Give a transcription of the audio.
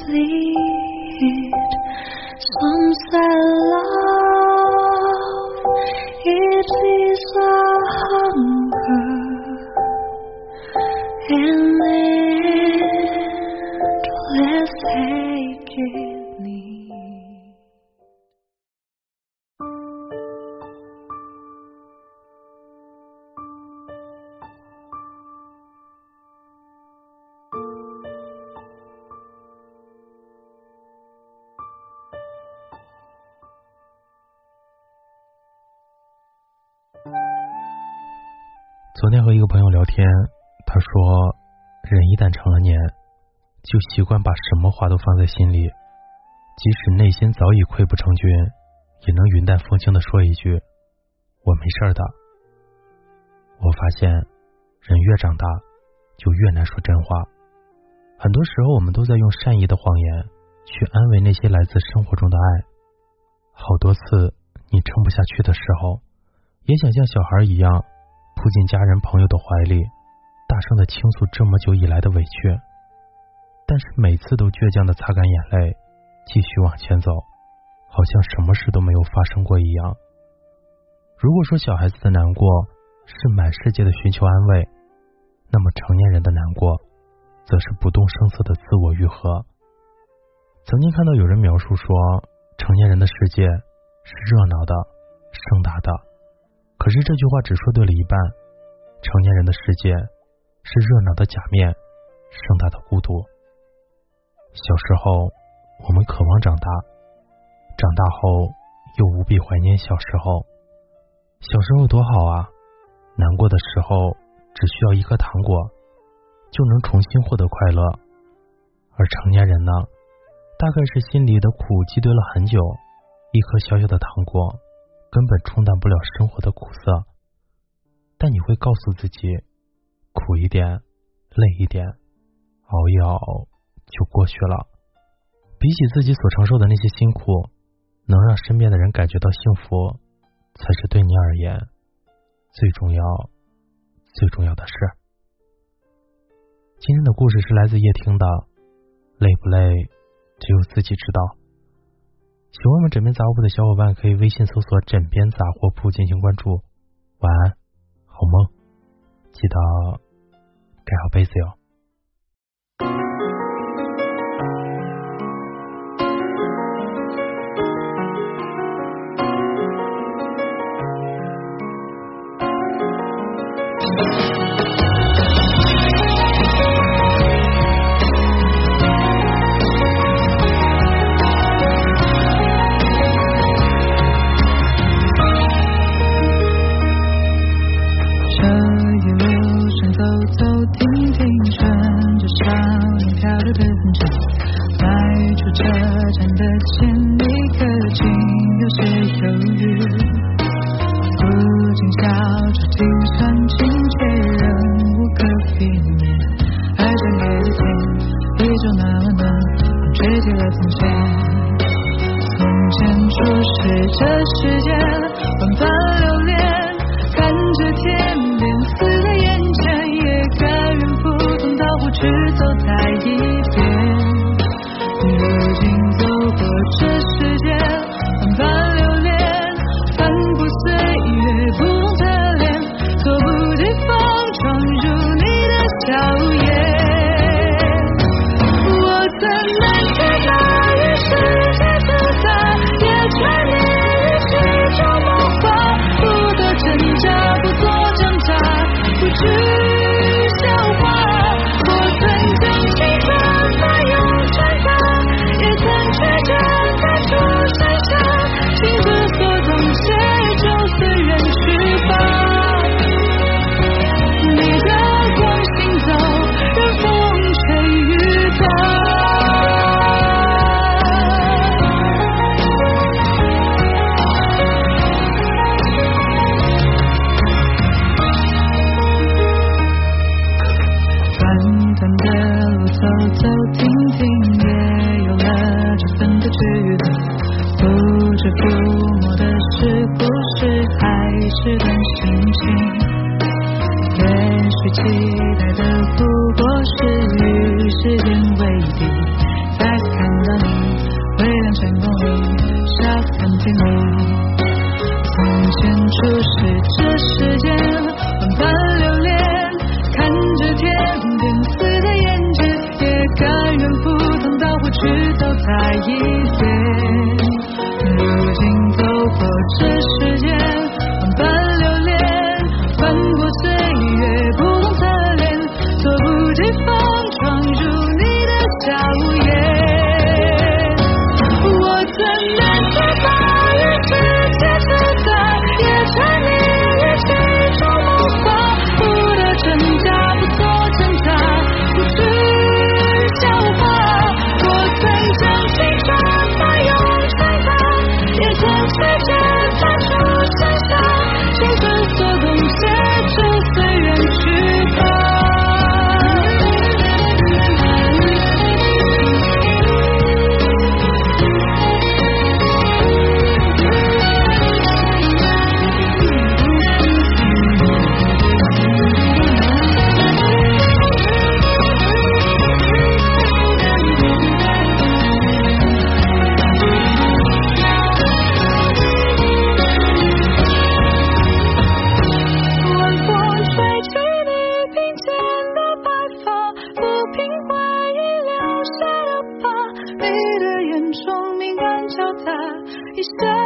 To bleed. Some say love, 昨天和一个朋友聊天，他说，人一旦成了年，就习惯把什么话都放在心里，即使内心早已溃不成军，也能云淡风轻的说一句“我没事的”。我发现，人越长大，就越难说真话。很多时候，我们都在用善意的谎言去安慰那些来自生活中的爱。好多次，你撑不下去的时候，也想像小孩一样。扑进家人朋友的怀里，大声的倾诉这么久以来的委屈，但是每次都倔强的擦干眼泪，继续往前走，好像什么事都没有发生过一样。如果说小孩子的难过是满世界的寻求安慰，那么成年人的难过，则是不动声色的自我愈合。曾经看到有人描述说，成年人的世界是热闹的、盛大的。可是这句话只说对了一半。成年人的世界是热闹的假面，盛大的孤独。小时候，我们渴望长大，长大后又无比怀念小时候。小时候多好啊！难过的时候，只需要一颗糖果，就能重新获得快乐。而成年人呢，大概是心里的苦积堆了很久，一颗小小的糖果。根本冲淡不了生活的苦涩，但你会告诉自己，苦一点，累一点，熬一熬就过去了。比起自己所承受的那些辛苦，能让身边的人感觉到幸福，才是对你而言最重要、最重要的事。今天的故事是来自叶听的，累不累，只有自己知道。喜欢我们枕边杂货铺的小伙伴，可以微信搜索“枕边杂货铺”进行关注。晚安，好梦，记得盖好被子哟。车站的前一刻竟有些犹豫，不禁笑出，经常亲切仍无可避免。爱着夜的天依旧那么暖，风吹起了从前。从前初识这世间，万般流连，看着天边似在眼前，也甘愿赴汤蹈火去走它。期待的不过是与时间为敌。再看到你，微亮晨光里，霎看见你。从前初识这世间，万般流。E Está.